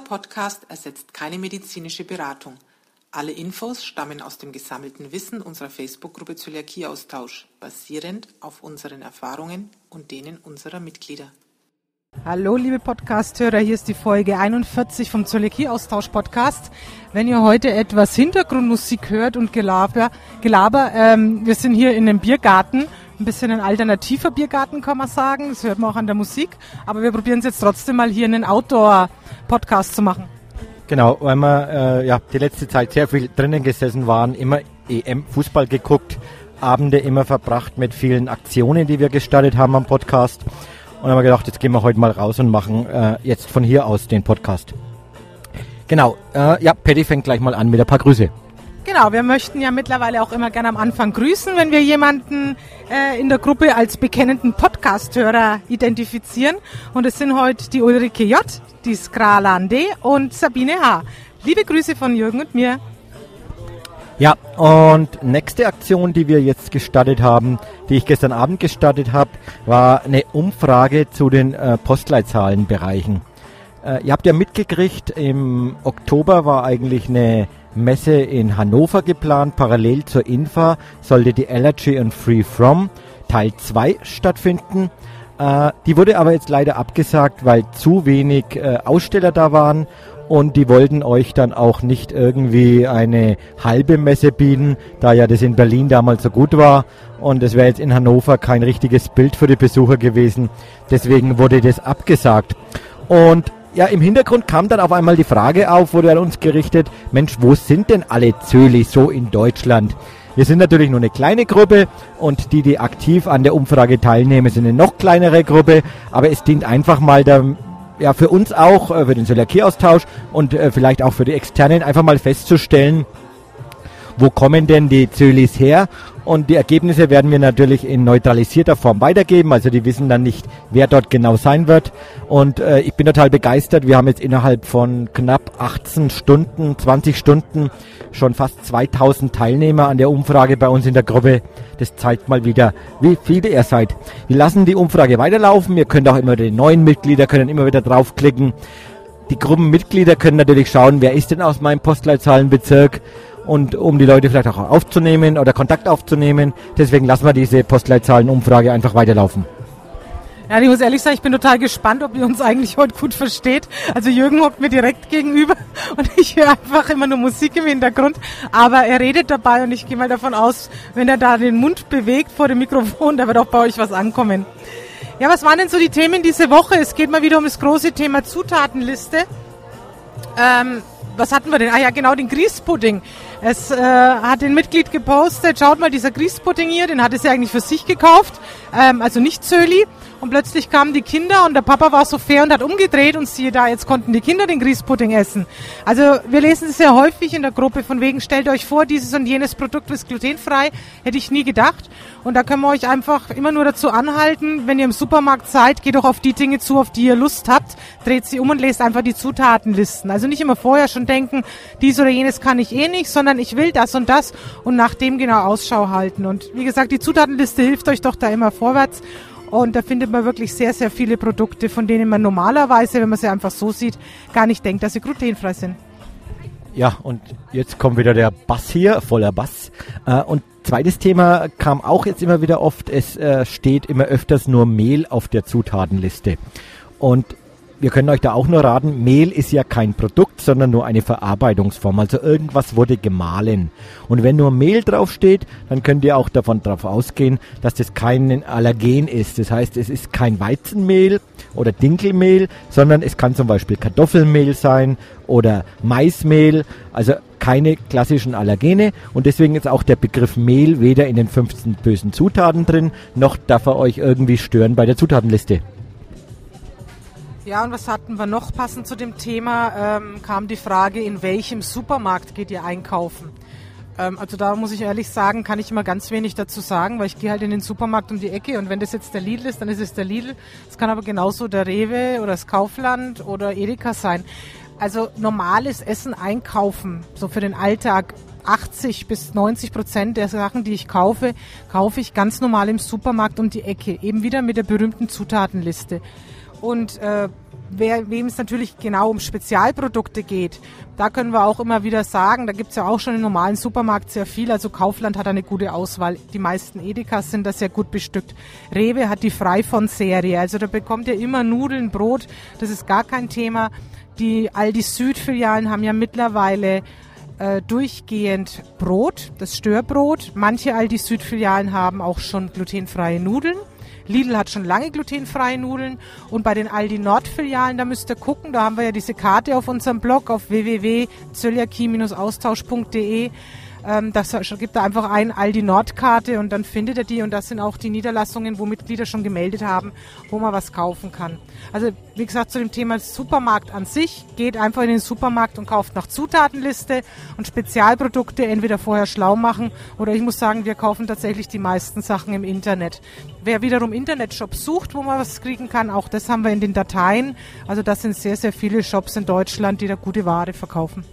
Podcast ersetzt keine medizinische Beratung. Alle Infos stammen aus dem gesammelten Wissen unserer Facebook-Gruppe Zöliakieaustausch, basierend auf unseren Erfahrungen und denen unserer Mitglieder. Hallo, liebe Podcast-Hörer, hier ist die Folge 41 vom Zöliakie-Austausch-Podcast. Wenn ihr heute etwas Hintergrundmusik hört und Gelaber, Gelaber ähm, wir sind hier in einem Biergarten, ein bisschen ein alternativer Biergarten, kann man sagen. Das hört man auch an der Musik. Aber wir probieren es jetzt trotzdem mal hier einen Outdoor-Podcast zu machen. Genau, weil wir äh, ja, die letzte Zeit sehr viel drinnen gesessen waren, immer EM-Fußball geguckt, Abende immer verbracht mit vielen Aktionen, die wir gestartet haben am Podcast. Und haben wir gedacht, jetzt gehen wir heute mal raus und machen äh, jetzt von hier aus den Podcast. Genau, äh, ja, Patty fängt gleich mal an mit ein paar Grüße. Genau, wir möchten ja mittlerweile auch immer gerne am Anfang grüßen, wenn wir jemanden äh, in der Gruppe als bekennenden Podcast-Hörer identifizieren. Und es sind heute die Ulrike J., die Skralan D. und Sabine H. Liebe Grüße von Jürgen und mir. Ja, und nächste Aktion, die wir jetzt gestartet haben, die ich gestern Abend gestartet habe, war eine Umfrage zu den äh, Postleitzahlenbereichen. Äh, ihr habt ja mitgekriegt, im Oktober war eigentlich eine Messe in Hannover geplant. Parallel zur Infa sollte die Allergy and Free From Teil 2 stattfinden. Äh, die wurde aber jetzt leider abgesagt, weil zu wenig äh, Aussteller da waren und die wollten euch dann auch nicht irgendwie eine halbe Messe bieten, da ja das in Berlin damals so gut war und es wäre jetzt in Hannover kein richtiges Bild für die Besucher gewesen. Deswegen wurde das abgesagt. Und ja, im Hintergrund kam dann auf einmal die Frage auf, wurde an uns gerichtet, Mensch, wo sind denn alle Zöli so in Deutschland? Wir sind natürlich nur eine kleine Gruppe und die, die aktiv an der Umfrage teilnehmen, sind eine noch kleinere Gruppe, aber es dient einfach mal der, ja, für uns auch, äh, für den Zöliakie-Austausch und äh, vielleicht auch für die Externen einfach mal festzustellen, wo kommen denn die Zölis her? Und die Ergebnisse werden wir natürlich in neutralisierter Form weitergeben. Also die wissen dann nicht, wer dort genau sein wird. Und äh, ich bin total begeistert. Wir haben jetzt innerhalb von knapp 18 Stunden, 20 Stunden schon fast 2000 Teilnehmer an der Umfrage bei uns in der Gruppe. Das zeigt mal wieder, wie viele ihr seid. Wir lassen die Umfrage weiterlaufen. Ihr könnt auch immer die neuen Mitglieder können immer wieder draufklicken. Die Gruppenmitglieder können natürlich schauen, wer ist denn aus meinem Postleitzahlenbezirk und um die Leute vielleicht auch aufzunehmen oder Kontakt aufzunehmen. Deswegen lassen wir diese Postleitzahlenumfrage einfach weiterlaufen. Ja, ich muss ehrlich sagen, ich bin total gespannt, ob ihr uns eigentlich heute gut versteht. Also Jürgen hockt mir direkt gegenüber und ich höre einfach immer nur Musik im Hintergrund. Aber er redet dabei und ich gehe mal davon aus, wenn er da den Mund bewegt vor dem Mikrofon, da wird auch bei euch was ankommen. Ja, was waren denn so die Themen diese Woche? Es geht mal wieder um das große Thema Zutatenliste. Ähm, was hatten wir denn? Ah ja, genau, den Grießpudding. Es äh, hat ein Mitglied gepostet, schaut mal, dieser Grießpudding hier, den hat es ja eigentlich für sich gekauft, ähm, also nicht Zöli. Und plötzlich kamen die Kinder und der Papa war so fair und hat umgedreht und siehe da, jetzt konnten die Kinder den Grießpudding essen. Also wir lesen es sehr häufig in der Gruppe, von wegen stellt euch vor, dieses und jenes Produkt ist glutenfrei, hätte ich nie gedacht. Und da können wir euch einfach immer nur dazu anhalten, wenn ihr im Supermarkt seid, geht doch auf die Dinge zu, auf die ihr Lust habt, dreht sie um und lest einfach die Zutatenlisten. Also nicht immer vorher schon denken, dies oder jenes kann ich eh nicht, sondern ich will das und das und nach dem genau Ausschau halten. Und wie gesagt, die Zutatenliste hilft euch doch da immer vorwärts. Und da findet man wirklich sehr, sehr viele Produkte, von denen man normalerweise, wenn man sie einfach so sieht, gar nicht denkt, dass sie glutenfrei sind. Ja, und jetzt kommt wieder der Bass hier, voller Bass. Äh, und zweites Thema kam auch jetzt immer wieder oft, es äh, steht immer öfters nur Mehl auf der Zutatenliste. Und wir können euch da auch nur raten, Mehl ist ja kein Produkt, sondern nur eine Verarbeitungsform. Also irgendwas wurde gemahlen. Und wenn nur Mehl draufsteht, dann könnt ihr auch davon drauf ausgehen, dass das kein Allergen ist. Das heißt, es ist kein Weizenmehl oder Dinkelmehl, sondern es kann zum Beispiel Kartoffelmehl sein oder Maismehl. Also keine klassischen Allergene und deswegen ist auch der Begriff Mehl weder in den 15 bösen Zutaten drin, noch darf er euch irgendwie stören bei der Zutatenliste. Ja, und was hatten wir noch passend zu dem Thema? Ähm, kam die Frage, in welchem Supermarkt geht ihr einkaufen? Ähm, also da muss ich ehrlich sagen, kann ich immer ganz wenig dazu sagen, weil ich gehe halt in den Supermarkt um die Ecke und wenn das jetzt der Lidl ist, dann ist es der Lidl. Es kann aber genauso der Rewe oder das Kaufland oder Edeka sein. Also normales Essen einkaufen, so für den Alltag, 80 bis 90 Prozent der Sachen, die ich kaufe, kaufe ich ganz normal im Supermarkt um die Ecke. Eben wieder mit der berühmten Zutatenliste. Und äh, wem es natürlich genau um Spezialprodukte geht, da können wir auch immer wieder sagen, da gibt es ja auch schon im normalen Supermarkt sehr viel. Also Kaufland hat eine gute Auswahl. Die meisten Edekas sind da sehr gut bestückt. Rewe hat die Freifond-Serie. Also da bekommt ihr immer Nudeln, Brot. Das ist gar kein Thema. Die Aldi Süd-Filialen haben ja mittlerweile äh, durchgehend Brot, das Störbrot. Manche Aldi Süd-Filialen haben auch schon glutenfreie Nudeln. Lidl hat schon lange glutenfreie Nudeln und bei den Aldi Nord-Filialen, da müsst ihr gucken, da haben wir ja diese Karte auf unserem Blog auf www.zöliakie-austausch.de ähm, das gibt da einfach ein Aldi Nordkarte und dann findet ihr die und das sind auch die Niederlassungen, wo Mitglieder schon gemeldet haben, wo man was kaufen kann. Also wie gesagt, zu dem Thema Supermarkt an sich, geht einfach in den Supermarkt und kauft nach Zutatenliste und Spezialprodukte entweder vorher schlau machen oder ich muss sagen, wir kaufen tatsächlich die meisten Sachen im Internet. Wer wiederum Internetshops sucht, wo man was kriegen kann, auch das haben wir in den Dateien. Also das sind sehr, sehr viele Shops in Deutschland, die da gute Ware verkaufen.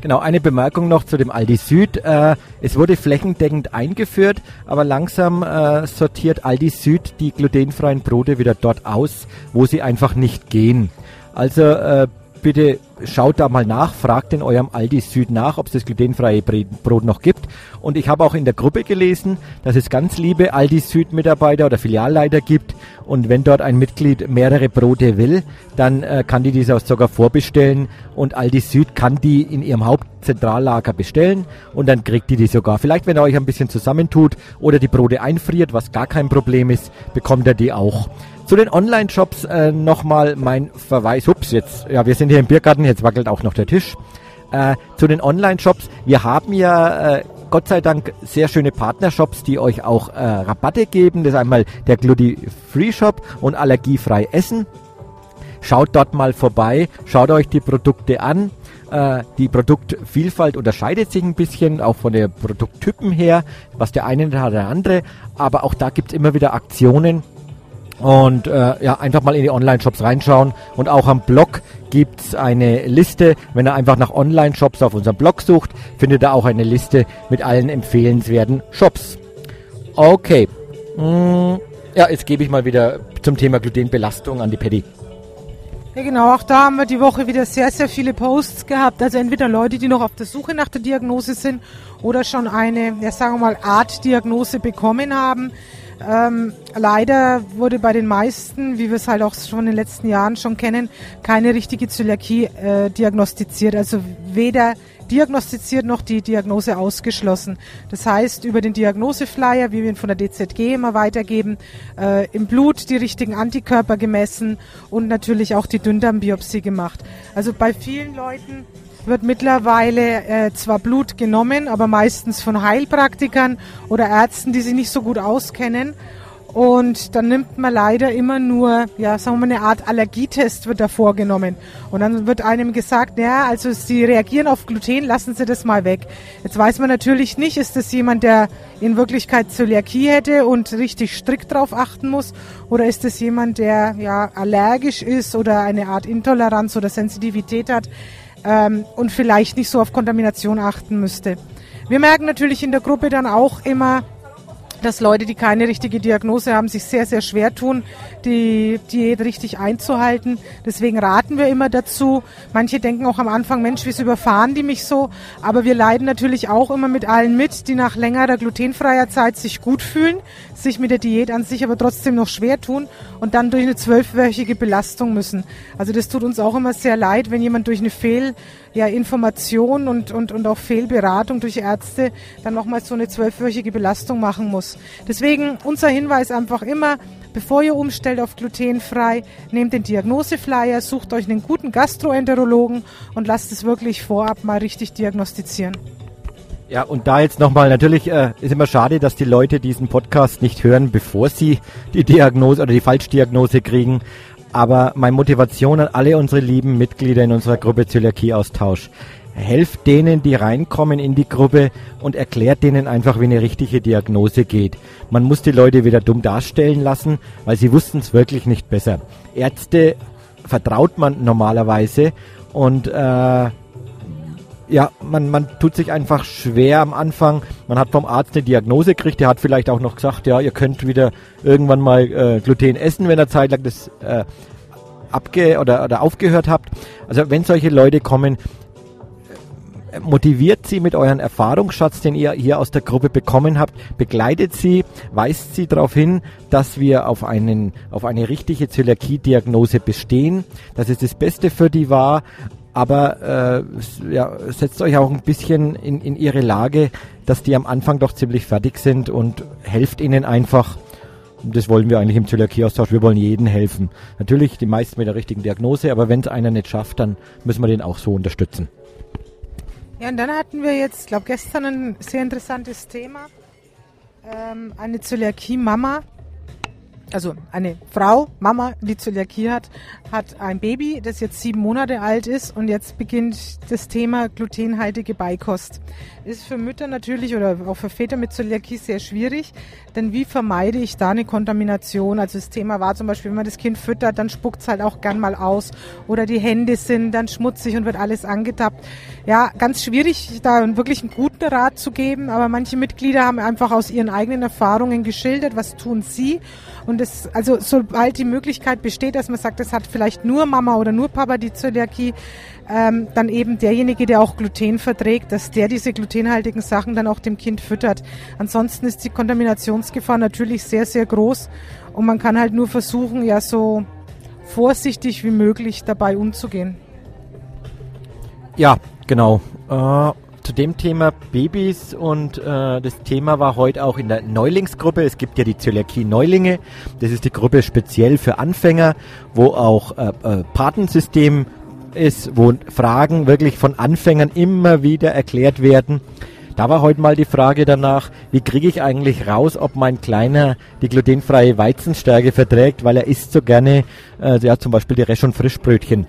Genau, eine Bemerkung noch zu dem Aldi Süd. Äh, es wurde flächendeckend eingeführt, aber langsam äh, sortiert Aldi Süd die glutenfreien Brote wieder dort aus, wo sie einfach nicht gehen. Also äh, bitte schaut da mal nach, fragt in eurem Aldi Süd nach, ob es das glutenfreie Brot noch gibt. Und ich habe auch in der Gruppe gelesen, dass es ganz liebe Aldi Süd Mitarbeiter oder Filialleiter gibt. Und wenn dort ein Mitglied mehrere Brote will, dann äh, kann die diese auch sogar vorbestellen. Und Aldi Süd kann die in ihrem Hauptzentrallager bestellen. Und dann kriegt die die sogar. Vielleicht, wenn ihr euch ein bisschen zusammentut oder die Brote einfriert, was gar kein Problem ist, bekommt ihr die auch. Zu den Online-Shops äh, nochmal mein Verweis. Ups, jetzt, ja, wir sind hier im Biergarten, jetzt wackelt auch noch der Tisch. Äh, zu den Online-Shops. Wir haben ja äh, Gott sei Dank sehr schöne Partnershops, die euch auch äh, Rabatte geben. Das ist einmal der Gludi Free Shop und Allergiefrei Essen. Schaut dort mal vorbei, schaut euch die Produkte an. Äh, die Produktvielfalt unterscheidet sich ein bisschen, auch von den Produkttypen her, was der eine hat, der andere. Aber auch da gibt es immer wieder Aktionen, und äh, ja, einfach mal in die Online-Shops reinschauen. Und auch am Blog gibt's eine Liste. Wenn ihr einfach nach Online-Shops auf unserem Blog sucht, findet ihr auch eine Liste mit allen empfehlenswerten Shops. Okay. Hm, ja, jetzt gebe ich mal wieder zum Thema Glutenbelastung an die Paddy. Ja genau, auch da haben wir die Woche wieder sehr, sehr viele Posts gehabt. Also entweder Leute, die noch auf der Suche nach der Diagnose sind oder schon eine, ja sagen wir mal, Art Diagnose bekommen haben. Ähm, leider wurde bei den meisten, wie wir es halt auch schon in den letzten Jahren schon kennen, keine richtige Zöliakie äh, diagnostiziert. Also weder diagnostiziert noch die Diagnose ausgeschlossen. Das heißt, über den Diagnoseflyer, wie wir ihn von der DZG immer weitergeben, äh, im Blut die richtigen Antikörper gemessen und natürlich auch die Dünndarmbiopsie gemacht. Also bei vielen Leuten wird mittlerweile äh, zwar Blut genommen, aber meistens von Heilpraktikern oder Ärzten, die sich nicht so gut auskennen. Und dann nimmt man leider immer nur, ja, sagen wir mal, eine Art Allergietest wird da vorgenommen. Und dann wird einem gesagt, ja, also Sie reagieren auf Gluten, lassen Sie das mal weg. Jetzt weiß man natürlich nicht, ist das jemand, der in Wirklichkeit Zöliakie hätte und richtig strikt drauf achten muss? Oder ist das jemand, der ja allergisch ist oder eine Art Intoleranz oder Sensitivität hat? Ähm, und vielleicht nicht so auf Kontamination achten müsste. Wir merken natürlich in der Gruppe dann auch immer, dass Leute, die keine richtige Diagnose haben, sich sehr, sehr schwer tun, die Diät richtig einzuhalten. Deswegen raten wir immer dazu. Manche denken auch am Anfang, Mensch, wieso überfahren die mich so? Aber wir leiden natürlich auch immer mit allen mit, die nach längerer glutenfreier Zeit sich gut fühlen, sich mit der Diät an sich aber trotzdem noch schwer tun und dann durch eine zwölfwöchige Belastung müssen. Also das tut uns auch immer sehr leid, wenn jemand durch eine Fehl ja, Information und, und, und auch Fehlberatung durch Ärzte dann nochmal so eine zwölfwöchige Belastung machen muss. Deswegen unser Hinweis einfach immer, bevor ihr umstellt auf glutenfrei, nehmt den Diagnoseflyer, sucht euch einen guten Gastroenterologen und lasst es wirklich vorab mal richtig diagnostizieren. Ja, und da jetzt nochmal, natürlich äh, ist immer schade, dass die Leute diesen Podcast nicht hören, bevor sie die Diagnose oder die Falschdiagnose kriegen. Aber meine Motivation an alle unsere lieben Mitglieder in unserer Gruppe Zöliakie-Austausch. Helft denen, die reinkommen in die Gruppe und erklärt denen einfach, wie eine richtige Diagnose geht. Man muss die Leute wieder dumm darstellen lassen, weil sie wussten es wirklich nicht besser. Ärzte vertraut man normalerweise und äh, ja, man, man tut sich einfach schwer am Anfang. Man hat vom Arzt eine Diagnose gekriegt, der hat vielleicht auch noch gesagt, ja, ihr könnt wieder irgendwann mal äh, Gluten essen, wenn er Zeit lang das äh, abge oder, oder aufgehört habt. Also wenn solche Leute kommen, äh, motiviert sie mit euren Erfahrungsschatz, den ihr hier aus der Gruppe bekommen habt, begleitet sie, weist sie darauf hin, dass wir auf, einen, auf eine richtige Zöliakie-Diagnose bestehen, dass es das Beste für die war, aber äh, ja, setzt euch auch ein bisschen in, in ihre Lage, dass die am Anfang doch ziemlich fertig sind und helft ihnen einfach. Das wollen wir eigentlich im Zöliakie-Austausch. Wir wollen jedem helfen. Natürlich die meisten mit der richtigen Diagnose, aber wenn es einer nicht schafft, dann müssen wir den auch so unterstützen. Ja, und dann hatten wir jetzt, glaube gestern ein sehr interessantes Thema. Ähm, eine Zöliakie-Mama, also eine Frau, Mama, die Zöliakie hat, hat ein Baby, das jetzt sieben Monate alt ist und jetzt beginnt das Thema glutenhaltige Beikost. Ist für Mütter natürlich oder auch für Väter mit Zöliakie sehr schwierig, denn wie vermeide ich da eine Kontamination? Also das Thema war zum Beispiel, wenn man das Kind füttert, dann spuckt es halt auch gern mal aus oder die Hände sind dann schmutzig und wird alles angetappt. Ja, ganz schwierig, da wirklich einen guten Rat zu geben, aber manche Mitglieder haben einfach aus ihren eigenen Erfahrungen geschildert, was tun sie und es, also sobald die Möglichkeit besteht, dass man sagt, das hat vielleicht nur Mama oder nur Papa die Zöliakie, ähm, dann eben derjenige, der auch Gluten verträgt, dass der diese glutenhaltigen Sachen dann auch dem Kind füttert. Ansonsten ist die Kontaminationsgefahr natürlich sehr, sehr groß und man kann halt nur versuchen, ja so vorsichtig wie möglich dabei umzugehen. Ja, genau. Äh zu dem Thema Babys und äh, das Thema war heute auch in der Neulingsgruppe. Es gibt ja die Zöliakie Neulinge. Das ist die Gruppe speziell für Anfänger, wo auch äh, äh, Patensystem ist, wo Fragen wirklich von Anfängern immer wieder erklärt werden. Da war heute mal die Frage danach, wie kriege ich eigentlich raus, ob mein Kleiner die glutenfreie Weizenstärke verträgt, weil er isst so gerne äh, ja, zum Beispiel die Resch- und Frischbrötchen.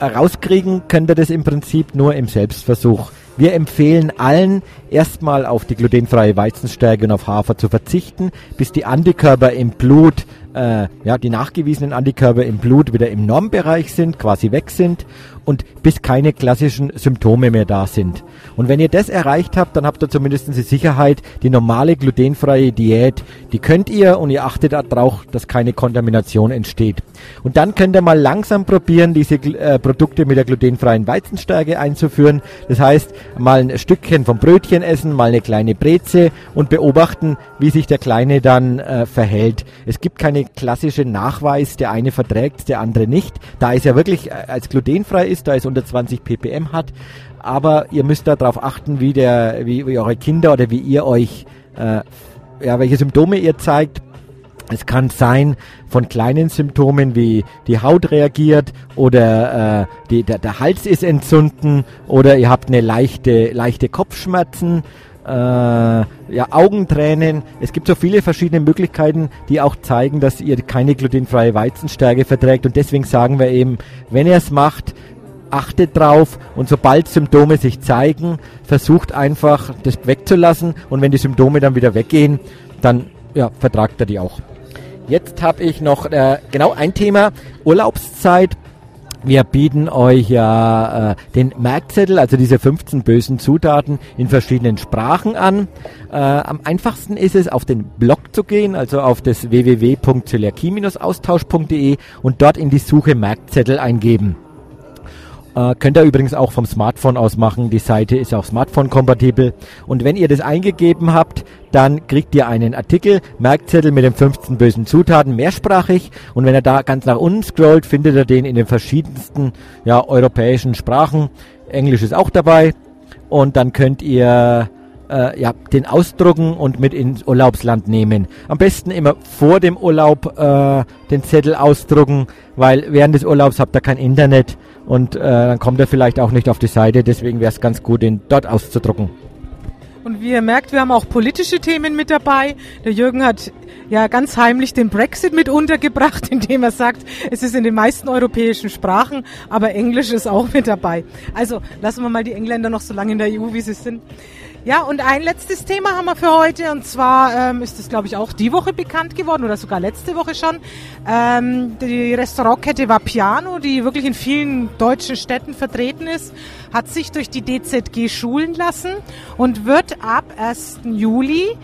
Rauskriegen könnt ihr das im Prinzip nur im Selbstversuch. Wir empfehlen allen, erstmal auf die glutenfreie Weizenstärke und auf Hafer zu verzichten, bis die Antikörper im Blut äh, ja, die nachgewiesenen Antikörper im Blut wieder im Normbereich sind, quasi weg sind und bis keine klassischen Symptome mehr da sind. Und wenn ihr das erreicht habt, dann habt ihr zumindest die Sicherheit, die normale glutenfreie Diät, die könnt ihr und ihr achtet darauf, dass keine Kontamination entsteht. Und dann könnt ihr mal langsam probieren, diese äh, Produkte mit der glutenfreien Weizenstärke einzuführen. Das heißt, mal ein Stückchen vom Brötchen essen, mal eine kleine Breze und beobachten, wie sich der Kleine dann äh, verhält. Es gibt keine klassische Nachweis, der eine verträgt, der andere nicht. Da es ja wirklich äh, als glutenfrei ist, da es unter 20 ppm hat. Aber ihr müsst darauf achten, wie, der, wie, wie eure Kinder oder wie ihr euch, äh, ja, welche Symptome ihr zeigt. Es kann sein von kleinen Symptomen wie die Haut reagiert oder äh, die, der, der Hals ist entzünden oder ihr habt eine leichte, leichte Kopfschmerzen äh, ja, Augentränen. Es gibt so viele verschiedene Möglichkeiten, die auch zeigen, dass ihr keine glutenfreie Weizenstärke verträgt. Und deswegen sagen wir eben, wenn ihr es macht, achtet drauf und sobald Symptome sich zeigen, versucht einfach das wegzulassen und wenn die Symptome dann wieder weggehen, dann ja, vertragt er die auch. Jetzt habe ich noch äh, genau ein Thema, Urlaubszeit. Wir bieten euch ja äh, den Merkzettel, also diese 15 bösen Zutaten in verschiedenen Sprachen an. Äh, am einfachsten ist es, auf den Blog zu gehen, also auf das www.zöliakie-austausch.de und dort in die Suche Merkzettel eingeben. Äh, könnt ihr übrigens auch vom Smartphone aus machen. Die Seite ist auch Smartphone-kompatibel. Und wenn ihr das eingegeben habt, dann kriegt ihr einen Artikel, Merkzettel mit den 15 bösen Zutaten, mehrsprachig. Und wenn ihr da ganz nach unten scrollt, findet ihr den in den verschiedensten ja, europäischen Sprachen. Englisch ist auch dabei. Und dann könnt ihr äh, ja, den ausdrucken und mit ins Urlaubsland nehmen. Am besten immer vor dem Urlaub äh, den Zettel ausdrucken, weil während des Urlaubs habt ihr kein Internet und äh, dann kommt er vielleicht auch nicht auf die Seite. Deswegen wäre es ganz gut, ihn dort auszudrucken. Und wie ihr merkt, wir haben auch politische Themen mit dabei. Der Jürgen hat ja ganz heimlich den Brexit mit untergebracht, indem er sagt, es ist in den meisten europäischen Sprachen, aber Englisch ist auch mit dabei. Also lassen wir mal die Engländer noch so lange in der EU, wie sie sind. Ja, und ein letztes Thema haben wir für heute und zwar ähm, ist das, glaube ich, auch die Woche bekannt geworden oder sogar letzte Woche schon. Ähm, die Restaurantkette Vapiano, die wirklich in vielen deutschen Städten vertreten ist, hat sich durch die DZG schulen lassen und wird ab 1. Juli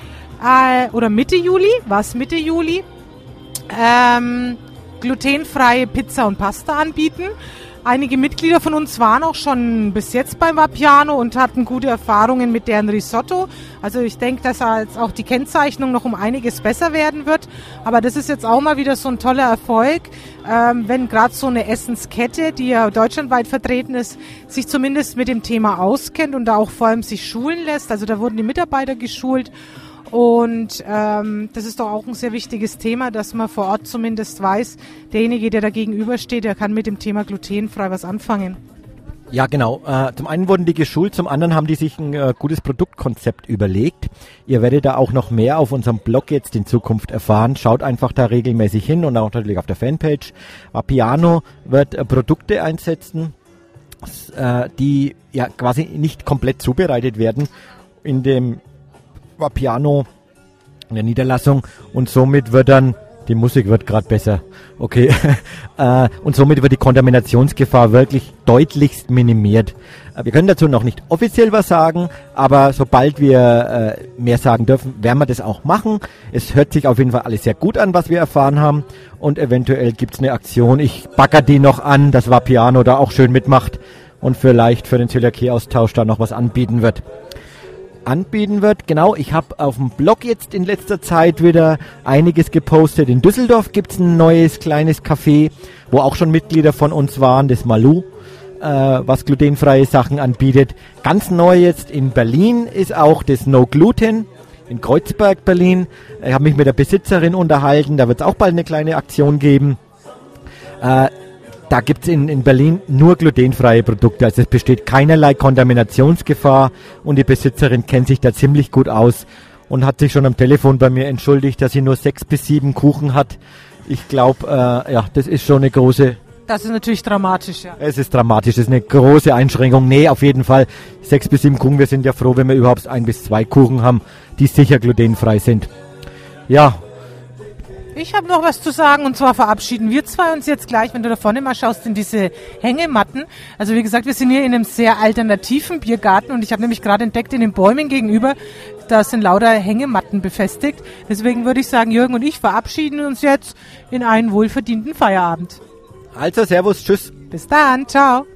äh, oder Mitte Juli, was Mitte Juli, ähm, glutenfreie Pizza und Pasta anbieten. Einige Mitglieder von uns waren auch schon bis jetzt beim Vapiano und hatten gute Erfahrungen mit deren Risotto. Also ich denke, dass jetzt auch die Kennzeichnung noch um einiges besser werden wird. Aber das ist jetzt auch mal wieder so ein toller Erfolg, ähm, wenn gerade so eine Essenskette, die ja deutschlandweit vertreten ist, sich zumindest mit dem Thema auskennt und da auch vor allem sich schulen lässt. Also da wurden die Mitarbeiter geschult und ähm, das ist doch auch ein sehr wichtiges Thema, dass man vor Ort zumindest weiß, derjenige, der da gegenübersteht, der kann mit dem Thema glutenfrei was anfangen. Ja, genau. Äh, zum einen wurden die geschult, zum anderen haben die sich ein äh, gutes Produktkonzept überlegt. Ihr werdet da auch noch mehr auf unserem Blog jetzt in Zukunft erfahren. Schaut einfach da regelmäßig hin und auch natürlich auf der Fanpage. Piano wird äh, Produkte einsetzen, die ja quasi nicht komplett zubereitet werden in dem war Piano in der Niederlassung und somit wird dann die Musik wird gerade besser. Okay. äh, und somit wird die Kontaminationsgefahr wirklich deutlichst minimiert. Äh, wir können dazu noch nicht offiziell was sagen, aber sobald wir äh, mehr sagen dürfen, werden wir das auch machen. Es hört sich auf jeden Fall alles sehr gut an, was wir erfahren haben. Und eventuell gibt es eine Aktion. Ich bagger die noch an, das war Piano da auch schön mitmacht und vielleicht für den Zöliakie-Austausch da noch was anbieten wird anbieten wird. Genau, ich habe auf dem Blog jetzt in letzter Zeit wieder einiges gepostet. In Düsseldorf gibt es ein neues kleines Café, wo auch schon Mitglieder von uns waren, das Malu, äh, was glutenfreie Sachen anbietet. Ganz neu jetzt in Berlin ist auch das No Gluten in Kreuzberg, Berlin. Ich habe mich mit der Besitzerin unterhalten, da wird es auch bald eine kleine Aktion geben. Äh, da gibt es in, in Berlin nur glutenfreie Produkte. Also es besteht keinerlei Kontaminationsgefahr und die Besitzerin kennt sich da ziemlich gut aus und hat sich schon am Telefon bei mir entschuldigt, dass sie nur sechs bis sieben Kuchen hat. Ich glaube, äh, ja, das ist schon eine große. Das ist natürlich dramatisch, ja. Es ist dramatisch, das ist eine große Einschränkung. Nee, auf jeden Fall sechs bis sieben Kuchen. Wir sind ja froh, wenn wir überhaupt ein bis zwei Kuchen haben, die sicher glutenfrei sind. Ja, ich habe noch was zu sagen und zwar verabschieden wir zwei uns jetzt gleich, wenn du da vorne mal schaust, in diese Hängematten. Also wie gesagt, wir sind hier in einem sehr alternativen Biergarten und ich habe nämlich gerade entdeckt, in den Bäumen gegenüber, da sind lauter Hängematten befestigt. Deswegen würde ich sagen, Jürgen und ich verabschieden uns jetzt in einen wohlverdienten Feierabend. Also Servus, tschüss. Bis dann, ciao.